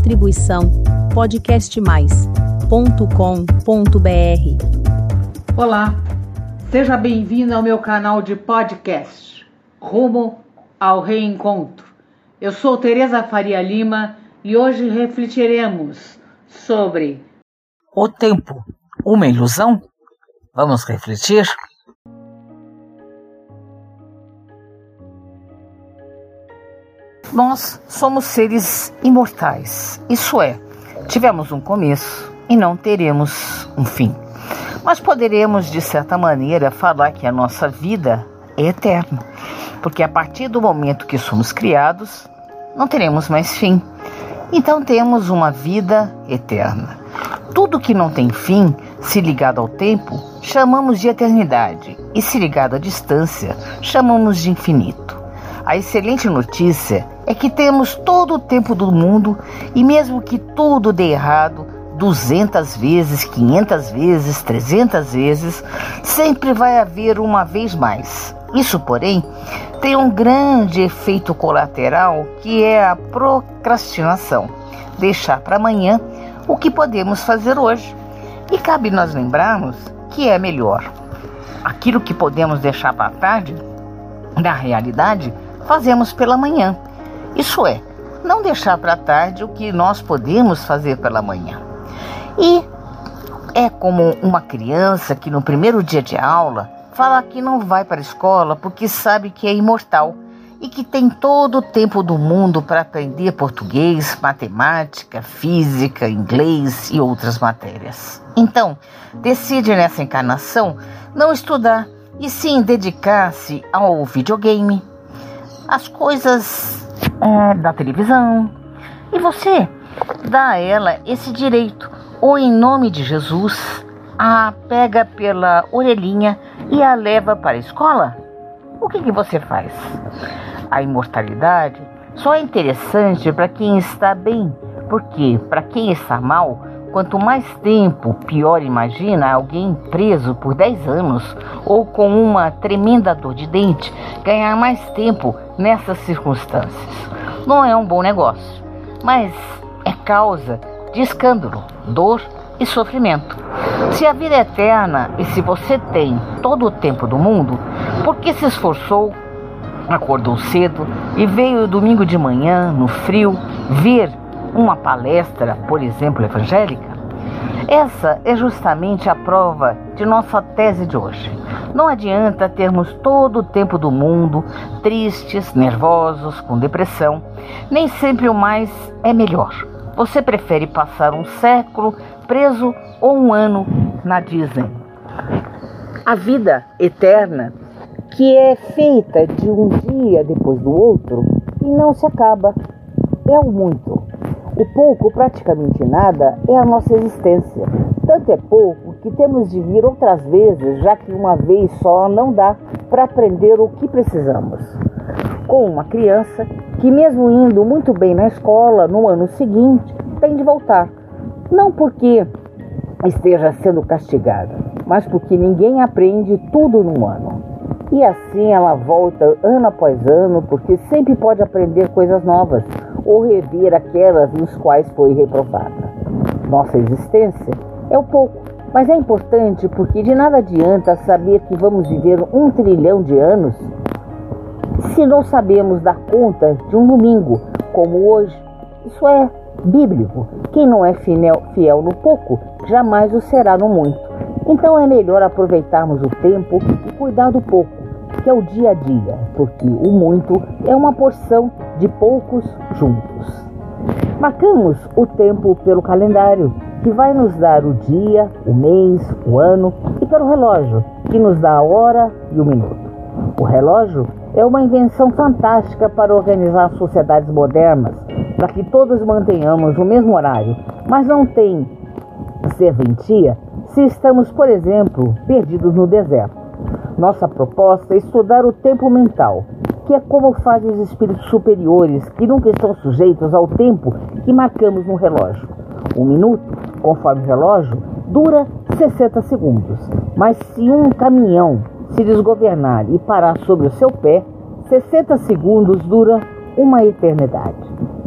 Distribuição podcastmais.com.br. Olá, seja bem-vindo ao meu canal de podcast Rumo ao Reencontro. Eu sou Tereza Faria Lima e hoje refletiremos sobre o tempo, uma ilusão? Vamos refletir? Nós somos seres imortais, isso é, tivemos um começo e não teremos um fim. Mas poderemos, de certa maneira, falar que a nossa vida é eterna, porque a partir do momento que somos criados, não teremos mais fim. Então temos uma vida eterna. Tudo que não tem fim, se ligado ao tempo, chamamos de eternidade, e se ligado à distância, chamamos de infinito. A excelente notícia é que temos todo o tempo do mundo e mesmo que tudo dê errado, 200 vezes, 500 vezes, 300 vezes, sempre vai haver uma vez mais. Isso, porém, tem um grande efeito colateral que é a procrastinação deixar para amanhã o que podemos fazer hoje. E cabe nós lembrarmos que é melhor. Aquilo que podemos deixar para tarde, na realidade, fazemos pela manhã. Isso é, não deixar para tarde o que nós podemos fazer pela manhã. E é como uma criança que no primeiro dia de aula fala que não vai para a escola porque sabe que é imortal e que tem todo o tempo do mundo para aprender português, matemática, física, inglês e outras matérias. Então, decide nessa encarnação não estudar e sim dedicar-se ao videogame, as coisas é, da televisão. E você dá a ela esse direito, ou em nome de Jesus, a pega pela orelhinha e a leva para a escola? O que, que você faz? A imortalidade só é interessante para quem está bem, porque para quem está mal, Quanto mais tempo, pior imagina alguém preso por 10 anos ou com uma tremenda dor de dente ganhar mais tempo nessas circunstâncias. Não é um bom negócio, mas é causa de escândalo, dor e sofrimento. Se a vida é eterna e se você tem todo o tempo do mundo, por que se esforçou, acordou cedo e veio domingo de manhã, no frio, ver uma palestra, por exemplo, evangélica? Essa é justamente a prova de nossa tese de hoje. Não adianta termos todo o tempo do mundo tristes, nervosos, com depressão. Nem sempre o mais é melhor. Você prefere passar um século preso ou um ano na Disney? A vida eterna, que é feita de um dia depois do outro e não se acaba, é o muito. O pouco, praticamente nada, é a nossa existência. Tanto é pouco que temos de vir outras vezes, já que uma vez só não dá para aprender o que precisamos. Com uma criança que, mesmo indo muito bem na escola, no ano seguinte, tem de voltar. Não porque esteja sendo castigada, mas porque ninguém aprende tudo num ano. E assim ela volta ano após ano, porque sempre pode aprender coisas novas ou rever aquelas nos quais foi reprovada. Nossa existência é o pouco, mas é importante porque de nada adianta saber que vamos viver um trilhão de anos se não sabemos dar conta de um domingo como hoje. Isso é bíblico. Quem não é fiel no pouco, jamais o será no muito. Então é melhor aproveitarmos o tempo e cuidar do pouco que é o dia a dia, porque o muito é uma porção de poucos juntos. Marcamos o tempo pelo calendário, que vai nos dar o dia, o mês, o ano, e pelo relógio, que nos dá a hora e o minuto. O relógio é uma invenção fantástica para organizar sociedades modernas, para que todos mantenhamos o mesmo horário, mas não tem serventia se estamos, por exemplo, perdidos no deserto. Nossa proposta é estudar o tempo mental, que é como fazem os espíritos superiores, que nunca estão sujeitos ao tempo que marcamos no relógio. Um minuto, conforme o relógio, dura 60 segundos, mas se um caminhão se desgovernar e parar sobre o seu pé, 60 segundos dura uma eternidade.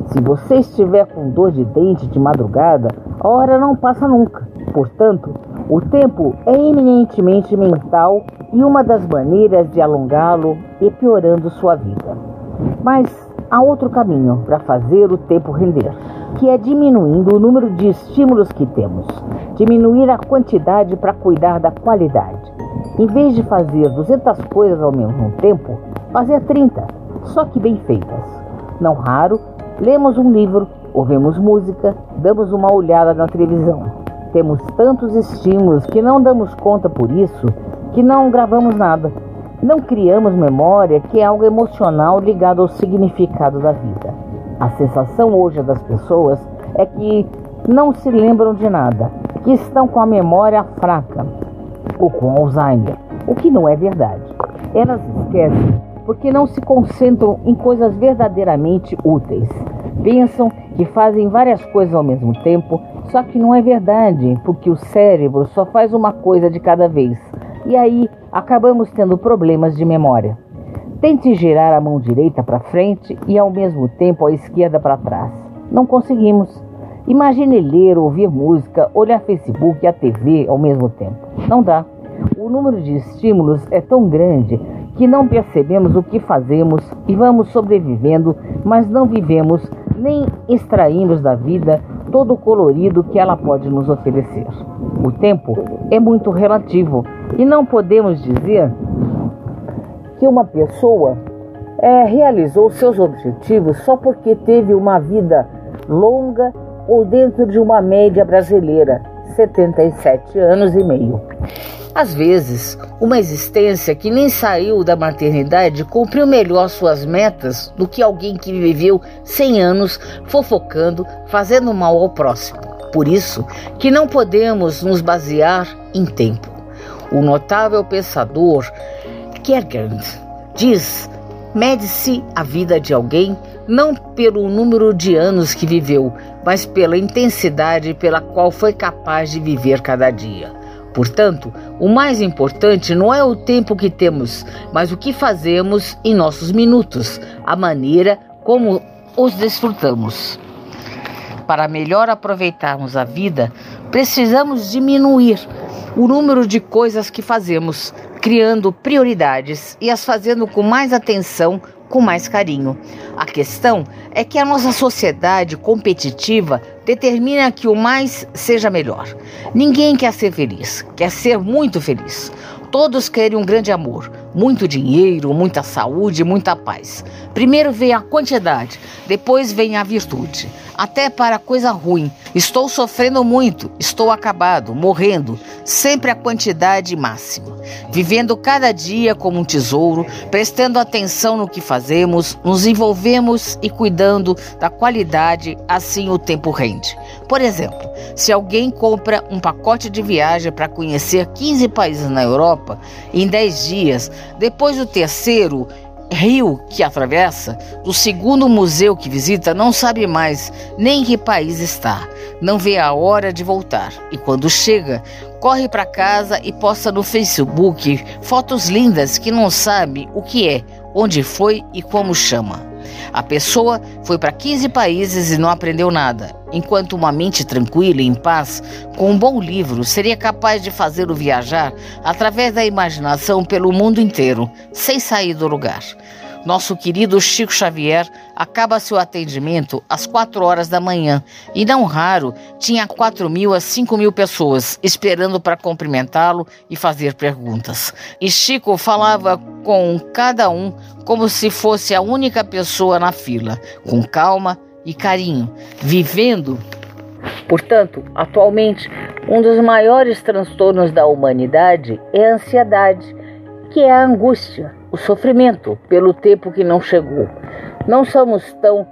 Se você estiver com dor de dente de madrugada, a hora não passa nunca. Portanto, o tempo é eminentemente mental e uma das maneiras de alongá-lo é piorando sua vida. Mas há outro caminho para fazer o tempo render, que é diminuindo o número de estímulos que temos, diminuir a quantidade para cuidar da qualidade. Em vez de fazer 200 coisas ao mesmo tempo, fazer 30, só que bem feitas. Não raro, lemos um livro, ouvimos música, damos uma olhada na televisão. Temos tantos estímulos que não damos conta por isso que não gravamos nada. Não criamos memória, que é algo emocional ligado ao significado da vida. A sensação hoje das pessoas é que não se lembram de nada, que estão com a memória fraca ou com Alzheimer, o que não é verdade. Elas esquecem porque não se concentram em coisas verdadeiramente úteis. Pensam que fazem várias coisas ao mesmo tempo, só que não é verdade, porque o cérebro só faz uma coisa de cada vez. E aí acabamos tendo problemas de memória. Tente girar a mão direita para frente e ao mesmo tempo a esquerda para trás. Não conseguimos. Imagine ler, ouvir música, olhar Facebook e a TV ao mesmo tempo. Não dá. O número de estímulos é tão grande que não percebemos o que fazemos e vamos sobrevivendo, mas não vivemos nem extraímos da vida todo o colorido que ela pode nos oferecer. O tempo é muito relativo e não podemos dizer que uma pessoa é, realizou seus objetivos só porque teve uma vida longa ou dentro de uma média brasileira, 77 anos e meio. Às vezes, uma existência que nem saiu da maternidade cumpriu melhor suas metas do que alguém que viveu 100 anos fofocando, fazendo mal ao próximo. Por isso que não podemos nos basear em tempo. O notável pensador Kierkegaard diz: mede-se a vida de alguém não pelo número de anos que viveu, mas pela intensidade pela qual foi capaz de viver cada dia. Portanto, o mais importante não é o tempo que temos, mas o que fazemos em nossos minutos, a maneira como os desfrutamos. Para melhor aproveitarmos a vida, precisamos diminuir o número de coisas que fazemos, criando prioridades e as fazendo com mais atenção, com mais carinho. A questão é que a nossa sociedade competitiva determina que o mais seja melhor. Ninguém quer ser feliz, quer ser muito feliz. Todos querem um grande amor, muito dinheiro, muita saúde, muita paz. Primeiro vem a quantidade, depois vem a virtude. Até para coisa ruim. Estou sofrendo muito, estou acabado, morrendo. Sempre a quantidade máxima. Vivendo cada dia como um tesouro, prestando atenção no que fazemos, nos envolvemos e cuidando da qualidade, assim o tempo rende. Por exemplo, se alguém compra um pacote de viagem para conhecer 15 países na Europa em 10 dias, depois do terceiro rio que atravessa, do segundo museu que visita, não sabe mais nem em que país está. Não vê a hora de voltar. E quando chega, corre para casa e posta no Facebook fotos lindas que não sabe o que é, onde foi e como chama. A pessoa foi para 15 países e não aprendeu nada, enquanto uma mente tranquila e em paz, com um bom livro, seria capaz de fazê-lo viajar através da imaginação pelo mundo inteiro, sem sair do lugar. Nosso querido Chico Xavier acaba seu atendimento às quatro horas da manhã e, não raro, tinha quatro mil a cinco mil pessoas esperando para cumprimentá-lo e fazer perguntas. E Chico falava com cada um como se fosse a única pessoa na fila, com calma e carinho, vivendo. Portanto, atualmente, um dos maiores transtornos da humanidade é a ansiedade, que é a angústia o sofrimento pelo tempo que não chegou. Não somos tão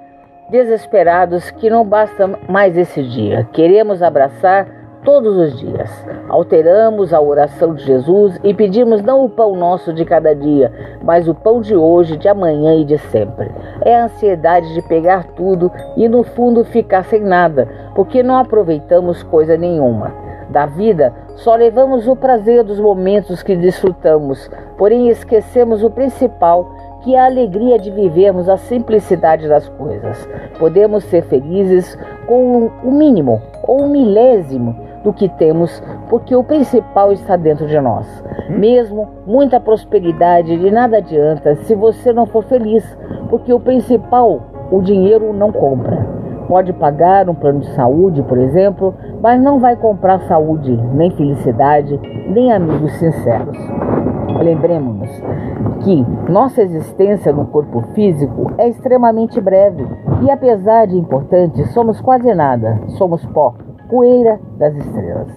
desesperados que não basta mais esse dia. Queremos abraçar todos os dias. Alteramos a oração de Jesus e pedimos não o pão nosso de cada dia, mas o pão de hoje, de amanhã e de sempre. É a ansiedade de pegar tudo e no fundo ficar sem nada, porque não aproveitamos coisa nenhuma da vida, só levamos o prazer dos momentos que desfrutamos, porém esquecemos o principal, que a alegria de vivermos a simplicidade das coisas. Podemos ser felizes com o mínimo ou o milésimo do que temos, porque o principal está dentro de nós. Mesmo muita prosperidade de nada adianta se você não for feliz, porque o principal o dinheiro não compra. Pode pagar um plano de saúde, por exemplo, mas não vai comprar saúde, nem felicidade, nem amigos sinceros. Lembremos-nos que nossa existência no corpo físico é extremamente breve e, apesar de importante, somos quase nada, somos pó, poeira das estrelas.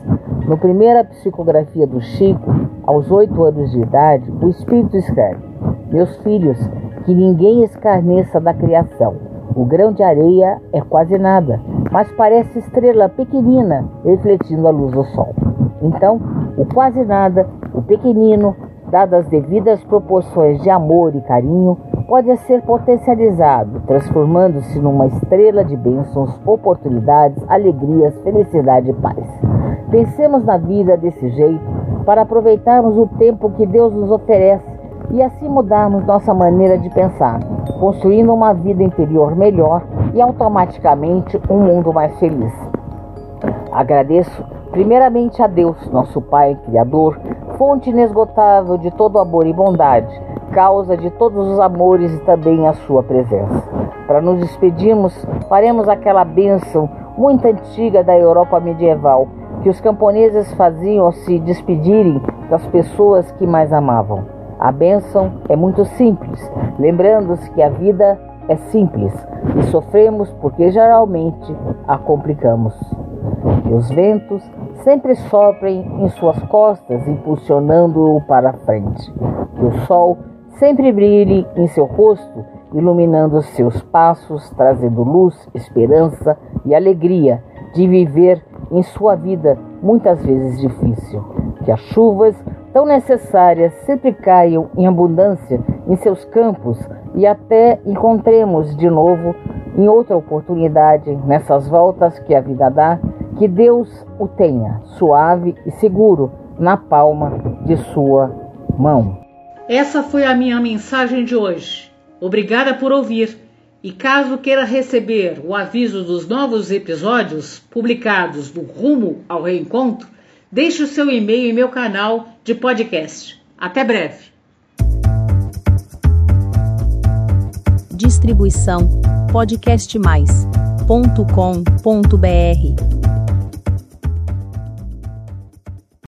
No primeira psicografia do Chico, aos oito anos de idade, o Espírito escreve: Meus filhos, que ninguém escarneça da criação. O grão de areia é quase nada, mas parece estrela pequenina refletindo a luz do sol. Então, o quase nada, o pequenino, dadas as devidas proporções de amor e carinho, pode ser potencializado, transformando-se numa estrela de bênçãos, oportunidades, alegrias, felicidade e paz. Pensemos na vida desse jeito para aproveitarmos o tempo que Deus nos oferece e assim mudarmos nossa maneira de pensar, construindo uma vida interior melhor e automaticamente um mundo mais feliz. Agradeço primeiramente a Deus, nosso Pai Criador, fonte inesgotável de todo amor e bondade, causa de todos os amores e também a sua presença. Para nos despedirmos, faremos aquela bênção muito antiga da Europa medieval, que os camponeses faziam ao se despedirem das pessoas que mais amavam. A bênção é muito simples, lembrando-se que a vida é simples e sofremos porque geralmente a complicamos. Que os ventos sempre soprem em suas costas, impulsionando-o para frente. Que o sol sempre brilhe em seu rosto, iluminando seus passos, trazendo luz, esperança e alegria de viver em sua vida muitas vezes difícil. Que as chuvas tão necessárias sempre caiam em abundância em seus campos e até encontremos de novo em outra oportunidade nessas voltas que a vida dá que Deus o tenha suave e seguro na palma de sua mão. Essa foi a minha mensagem de hoje. Obrigada por ouvir. E caso queira receber o aviso dos novos episódios publicados do Rumo ao Reencontro, deixe o seu e-mail em meu canal de podcast. Até breve. Distribuição podcastmais.com.br